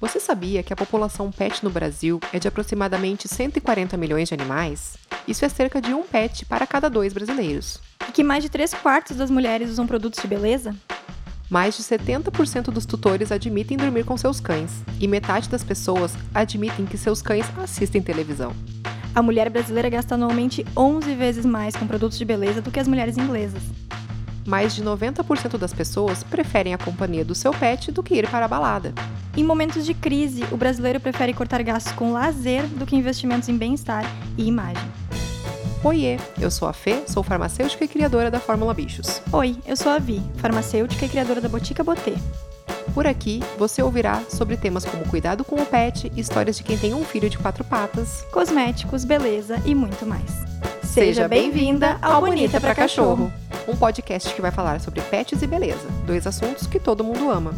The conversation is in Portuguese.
Você sabia que a população pet no Brasil é de aproximadamente 140 milhões de animais? Isso é cerca de um pet para cada dois brasileiros. E que mais de 3 quartos das mulheres usam produtos de beleza? Mais de 70% dos tutores admitem dormir com seus cães, e metade das pessoas admitem que seus cães assistem televisão. A mulher brasileira gasta anualmente 11 vezes mais com produtos de beleza do que as mulheres inglesas. Mais de 90% das pessoas preferem a companhia do seu pet do que ir para a balada. Em momentos de crise, o brasileiro prefere cortar gastos com lazer do que investimentos em bem-estar e imagem. Oiê, eu sou a Fê, sou farmacêutica e criadora da Fórmula Bichos. Oi, eu sou a Vi, farmacêutica e criadora da Botica Botê. Por aqui, você ouvirá sobre temas como cuidado com o pet, histórias de quem tem um filho de quatro patas, cosméticos, beleza e muito mais. Seja bem-vinda ao Bonita para Cachorro, um podcast que vai falar sobre pets e beleza, dois assuntos que todo mundo ama.